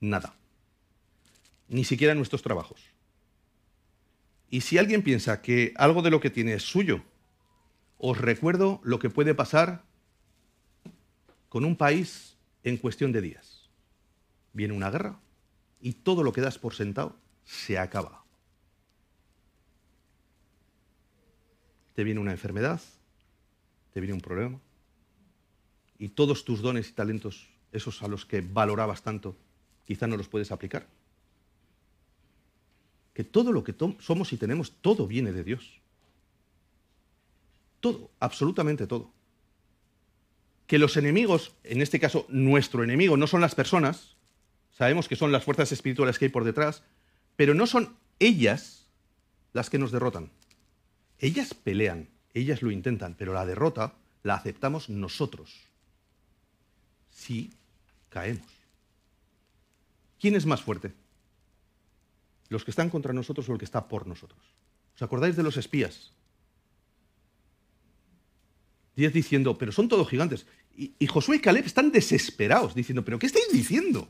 Nada. Ni siquiera nuestros trabajos. Y si alguien piensa que algo de lo que tiene es suyo, os recuerdo lo que puede pasar con un país en cuestión de días. Viene una guerra y todo lo que das por sentado se acaba. Te viene una enfermedad, te viene un problema, y todos tus dones y talentos, esos a los que valorabas tanto, quizá no los puedes aplicar. Que todo lo que somos y tenemos, todo viene de Dios. Todo, absolutamente todo. Que los enemigos, en este caso nuestro enemigo, no son las personas, sabemos que son las fuerzas espirituales que hay por detrás, pero no son ellas las que nos derrotan. Ellas pelean, ellas lo intentan, pero la derrota la aceptamos nosotros. Si caemos. ¿Quién es más fuerte? ¿Los que están contra nosotros o el que está por nosotros? ¿Os acordáis de los espías? Diez diciendo, pero son todos gigantes. Y, y, Josué y Caleb están desesperados, diciendo, pero ¿qué estáis diciendo?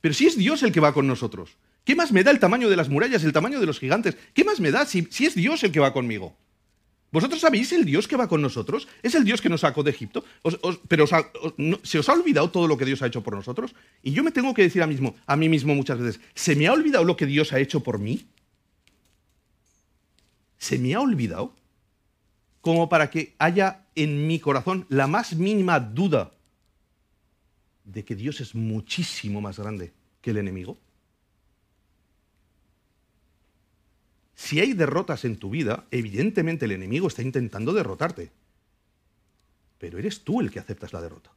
Pero si es Dios el que va con nosotros. ¿Qué más me da el tamaño de las murallas, el tamaño de los gigantes? ¿Qué más me da si, es Dios el que va conmigo? ¿Vosotros sabéis el Dios que va con nosotros? ¿Es el Dios que nos sacó de Egipto? ¿Pero se os ha olvidado todo lo que Dios ha hecho por nosotros? Y yo me tengo que decir a, mismo, a mí mismo muchas veces, ¿se me ha olvidado lo que Dios ha hecho por mí? ¿Se me ha olvidado? Como para que haya en mi corazón la más mínima duda de que Dios es muchísimo más grande que el enemigo. Si hay derrotas en tu vida, evidentemente el enemigo está intentando derrotarte. Pero eres tú el que aceptas la derrota.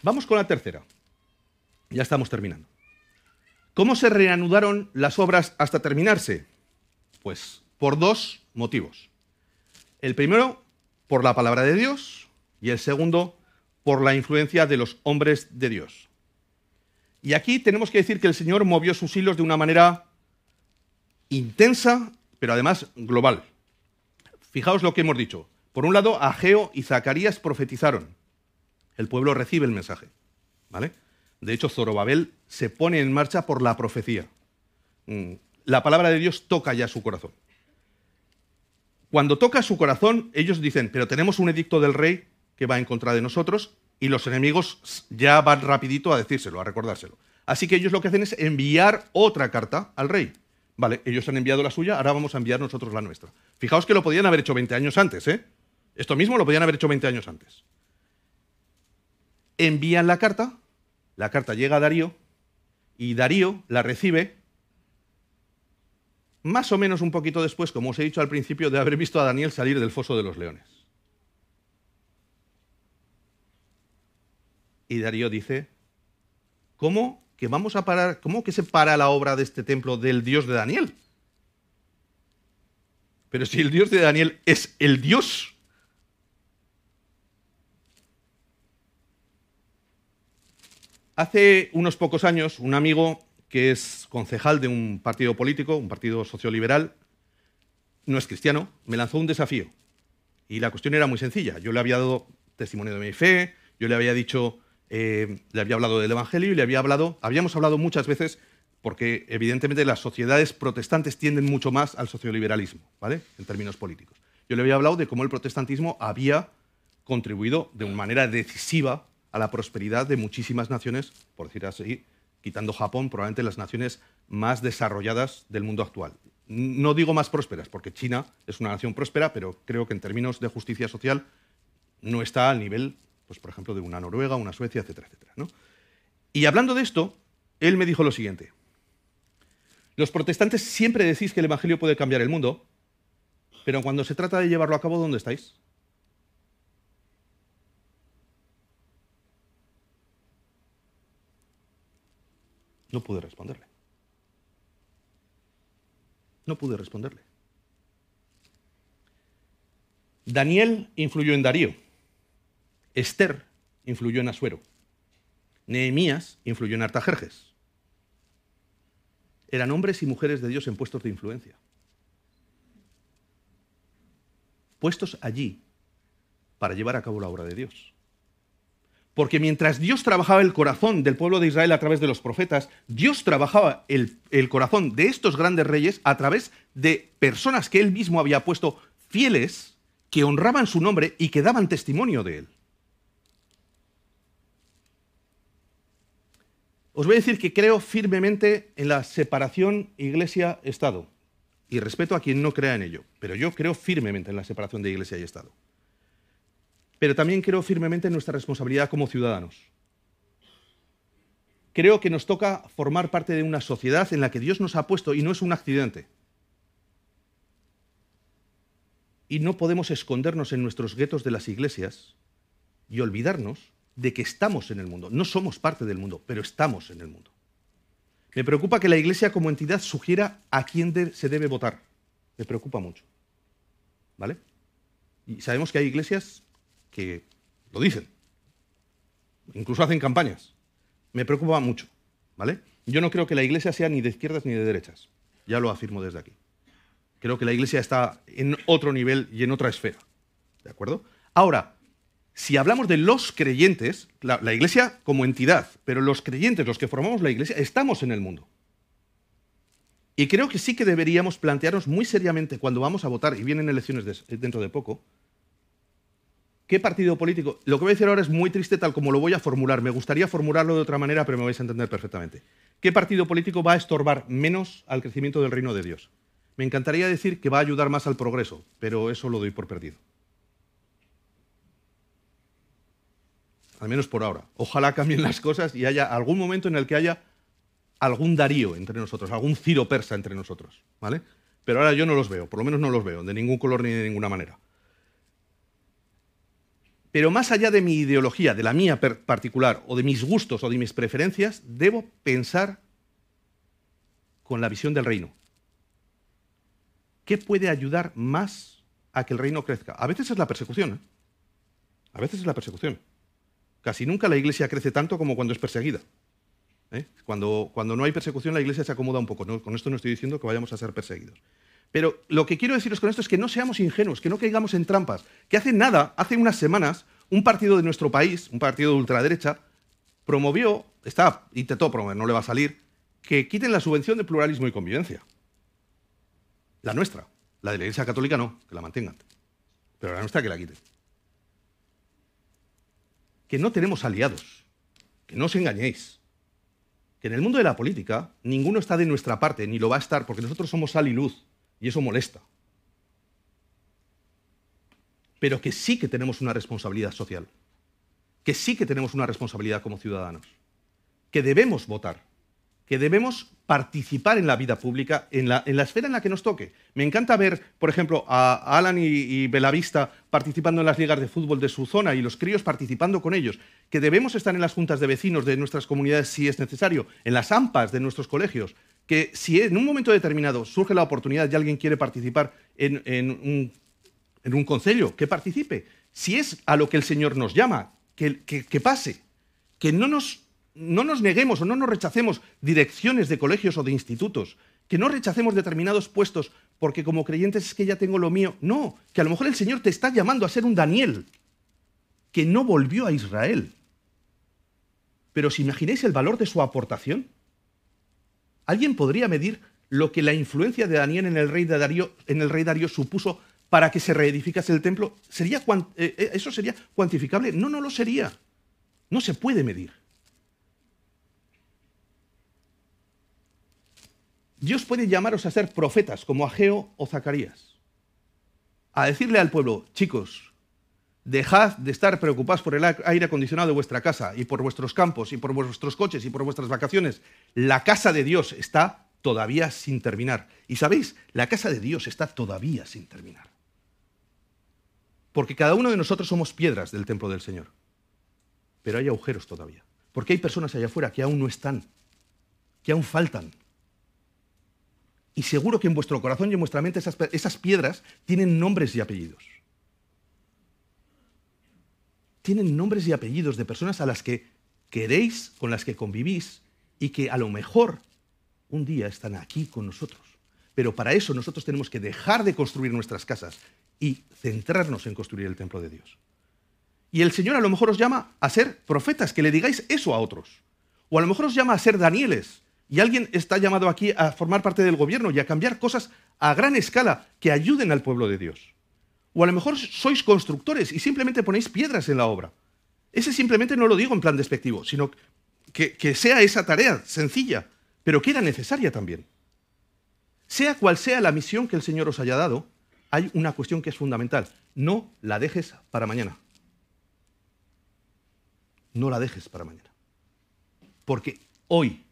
Vamos con la tercera. Ya estamos terminando. ¿Cómo se reanudaron las obras hasta terminarse? Pues por dos motivos. El primero, por la palabra de Dios, y el segundo, por la influencia de los hombres de Dios. Y aquí tenemos que decir que el Señor movió sus hilos de una manera intensa, pero además global. Fijaos lo que hemos dicho. Por un lado, Ageo y Zacarías profetizaron. El pueblo recibe el mensaje. ¿vale? De hecho, Zorobabel se pone en marcha por la profecía. Mm, la palabra de Dios toca ya su corazón. Cuando toca su corazón, ellos dicen, pero tenemos un edicto del rey que va en contra de nosotros y los enemigos ya van rapidito a decírselo, a recordárselo. Así que ellos lo que hacen es enviar otra carta al rey. Vale, ellos han enviado la suya, ahora vamos a enviar nosotros la nuestra. Fijaos que lo podían haber hecho 20 años antes, ¿eh? Esto mismo lo podían haber hecho 20 años antes. Envían la carta, la carta llega a Darío y Darío la recibe más o menos un poquito después, como os he dicho al principio, de haber visto a Daniel salir del foso de los leones. Y Darío dice, ¿cómo que vamos a parar, ¿cómo que se para la obra de este templo del Dios de Daniel? Pero si el Dios de Daniel es el Dios. Hace unos pocos años, un amigo que es concejal de un partido político, un partido socioliberal, no es cristiano, me lanzó un desafío. Y la cuestión era muy sencilla. Yo le había dado testimonio de mi fe, yo le había dicho, eh, le había hablado del Evangelio y le había hablado, habíamos hablado muchas veces, porque evidentemente las sociedades protestantes tienden mucho más al socioliberalismo, ¿vale? En términos políticos. Yo le había hablado de cómo el protestantismo había contribuido de una manera decisiva a la prosperidad de muchísimas naciones, por decir así, quitando Japón, probablemente las naciones más desarrolladas del mundo actual. No digo más prósperas, porque China es una nación próspera, pero creo que en términos de justicia social no está al nivel, pues, por ejemplo, de una Noruega, una Suecia, etcétera, etcétera. Y hablando de esto, él me dijo lo siguiente. Los protestantes siempre decís que el Evangelio puede cambiar el mundo, pero cuando se trata de llevarlo a cabo, ¿dónde estáis? No pude responderle. No pude responderle. Daniel influyó en Darío. Esther influyó en Asuero. Nehemías influyó en Artajerjes. Eran hombres y mujeres de Dios en puestos de influencia. Puestos allí para llevar a cabo la obra de Dios. Porque mientras Dios trabajaba el corazón del pueblo de Israel a través de los profetas, Dios trabajaba el, corazón de estos grandes reyes a través de personas que él mismo había puesto fieles, que honraban su nombre y que daban testimonio de él. Os voy a decir que creo firmemente en la separación iglesia-estado. Y respeto a quien no crea en ello, pero yo creo firmemente en la separación de iglesia y Estado pero también creo firmemente en nuestra responsabilidad como ciudadanos. Creo que nos toca formar parte de una sociedad en la que Dios nos ha puesto y no es un accidente. Y no podemos escondernos en nuestros guetos de las iglesias y olvidarnos de que estamos en el mundo. No somos parte del mundo, pero estamos en el mundo. Me preocupa que la iglesia como entidad sugiera a quién se debe votar. Me preocupa mucho. ¿Vale? Y sabemos que hay iglesias que lo dicen. Incluso hacen campañas. Me preocupa mucho, ¿vale? Yo no creo que la iglesia sea ni de izquierdas ni de derechas. Ya lo afirmo desde aquí. Creo que la iglesia está en otro nivel y en otra esfera. ¿De acuerdo? Ahora, si hablamos de los creyentes, la, iglesia como entidad, pero los creyentes, los que formamos la iglesia, estamos en el mundo. Y creo que sí que deberíamos plantearnos muy seriamente cuando vamos a votar, y vienen elecciones dentro de poco, ¿Qué partido político? Lo que voy a decir ahora es muy triste tal como lo voy a formular. Me gustaría formularlo de otra manera, pero me vais a entender perfectamente. ¿Qué partido político va a estorbar menos al crecimiento del reino de Dios? Me encantaría decir que va a ayudar más al progreso, pero eso lo doy por perdido. Al menos por ahora. Ojalá cambien las cosas y haya algún momento en el que haya algún Darío entre nosotros, algún Ciro persa entre nosotros, ¿vale? Pero ahora yo no los veo, por lo menos no los veo, de ningún color ni de ninguna manera. Pero más allá de mi ideología, de la mía particular, o de mis gustos o de mis preferencias, debo pensar con la visión del reino. ¿Qué puede ayudar más a que el reino crezca? A veces es la persecución. ¿eh? A veces es la persecución. Casi nunca la iglesia crece tanto como cuando es perseguida. ¿eh? Cuando, cuando no hay persecución, la iglesia se acomoda un poco. Con esto no estoy diciendo que vayamos a ser perseguidos. Pero lo que quiero deciros con esto es que no seamos ingenuos, que no caigamos en trampas. Que hace nada, hace unas semanas, un partido de nuestro país, un partido de ultraderecha, promovió, está, intentó promover, no le va a salir, que quiten la subvención de pluralismo y convivencia. La nuestra. La de la Iglesia Católica no, que la mantengan. Pero la nuestra que la quiten. Que no tenemos aliados. Que no os engañéis. Que en el mundo de la política ninguno está de nuestra parte, ni lo va a estar, porque nosotros somos sal y luz. Y eso molesta. Pero que sí que tenemos una responsabilidad social. Que sí que tenemos una responsabilidad como ciudadanos. Que debemos votar. Que debemos participar en la vida pública, en la, esfera en la que nos toque. Me encanta ver, por ejemplo, a Alan y, y Belavista participando en las ligas de fútbol de su zona y los críos participando con ellos, que debemos estar en las juntas de vecinos de nuestras comunidades si es necesario, en las AMPAs de nuestros colegios, que si en un momento determinado surge la oportunidad y alguien quiere participar en, un, en concello, que participe. Si es a lo que el Señor nos llama, que, que pase, que no nos no nos neguemos o no nos rechacemos direcciones de colegios o de institutos, que no rechacemos determinados puestos porque como creyentes es que ya tengo lo mío. No, que a lo mejor el Señor te está llamando a ser un Daniel, que no volvió a Israel. Pero ¿os imagináis el valor de su aportación? ¿Alguien podría medir lo que la influencia de Daniel en el rey, de Darío supuso para que se reedificase el templo? ¿Sería, eh, eh, ¿Eso sería cuantificable? No, no lo sería. No se puede medir. Dios puede llamaros a ser profetas como Ageo o Zacarías. A decirle al pueblo, chicos, dejad de estar preocupados por el aire acondicionado de vuestra casa y por vuestros campos y por vuestros coches y por vuestras vacaciones. La casa de Dios está todavía sin terminar. Y sabéis, la casa de Dios está todavía sin terminar. Porque cada uno de nosotros somos piedras del templo del Señor. Pero hay agujeros todavía. Porque hay personas allá afuera que aún no están, que aún faltan. Y seguro que en vuestro corazón y en vuestra mente esas, piedras tienen nombres y apellidos. Tienen nombres y apellidos de personas a las que queréis, con las que convivís y que a lo mejor un día están aquí con nosotros. Pero para eso nosotros tenemos que dejar de construir nuestras casas y centrarnos en construir el templo de Dios. Y el Señor a lo mejor os llama a ser profetas, que le digáis eso a otros. O a lo mejor os llama a ser Danieles, y alguien está llamado aquí a formar parte del gobierno y a cambiar cosas a gran escala que ayuden al pueblo de Dios. O a lo mejor sois constructores y simplemente ponéis piedras en la obra. Ese simplemente no lo digo en plan despectivo, sino que, que sea esa tarea sencilla, pero que era necesaria también. Sea cual sea la misión que el Señor os haya dado, hay una cuestión que es fundamental. No la dejes para mañana. No la dejes para mañana. Porque hoy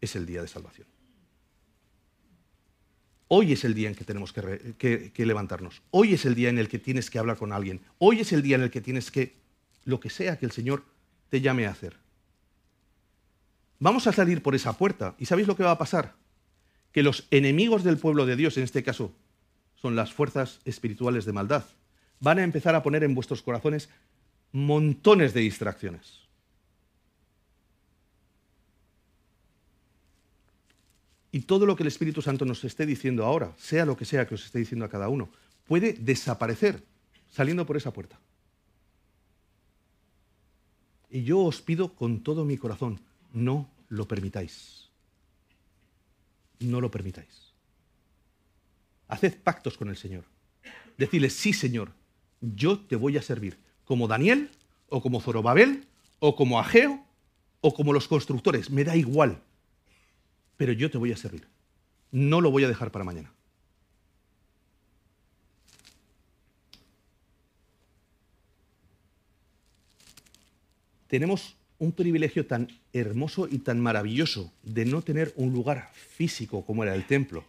es el día de salvación. Hoy es el día en que tenemos que, levantarnos. Hoy es el día en el que tienes que hablar con alguien. Hoy es el día en el que tienes que, lo que sea que el Señor te llame a hacer. Vamos a salir por esa puerta. ¿Y sabéis lo que va a pasar? Que los enemigos del pueblo de Dios, en este caso, son las fuerzas espirituales de maldad. Van a empezar a poner en vuestros corazones montones de distracciones. Y todo lo que el Espíritu Santo nos esté diciendo ahora, sea lo que sea que os esté diciendo a cada uno, puede desaparecer saliendo por esa puerta. Y yo os pido con todo mi corazón, no lo permitáis. No lo permitáis. Haced pactos con el Señor. Decidle, sí, Señor, yo te voy a servir, como Daniel, o como Zorobabel, o como Ageo, o como los constructores, me da igual pero yo te voy a servir. No lo voy a dejar para mañana. Tenemos un privilegio tan hermoso y tan maravilloso de no tener un lugar físico como era el templo,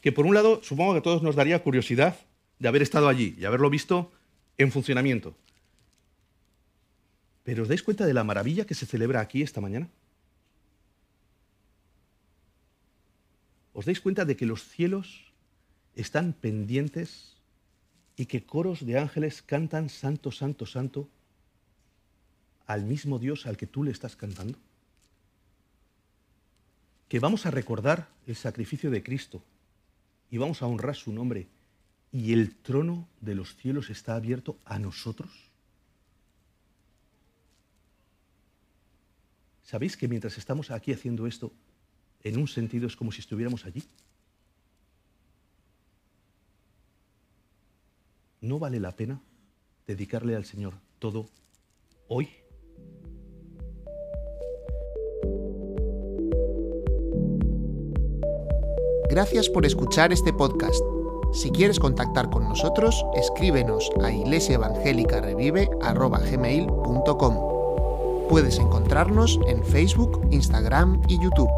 que por un lado supongo que a todos nos daría curiosidad de haber estado allí y haberlo visto en funcionamiento. Pero ¿os dais cuenta de la maravilla que se celebra aquí esta mañana? ¿Os dais cuenta de que los cielos están pendientes y que coros de ángeles cantan Santo, Santo, Santo al mismo Dios al que tú le estás cantando? Que vamos a recordar el sacrificio de Cristo y vamos a honrar su nombre y el trono de los cielos está abierto a nosotros. ¿Sabéis que mientras estamos aquí haciendo esto, en un sentido es como si estuviéramos allí. ¿No vale la pena dedicarle al Señor todo hoy? Gracias por escuchar este podcast. Si quieres contactar con nosotros, escríbenos a iglesiaevangelicarevive.gmail.com Puedes encontrarnos en Facebook, Instagram y YouTube.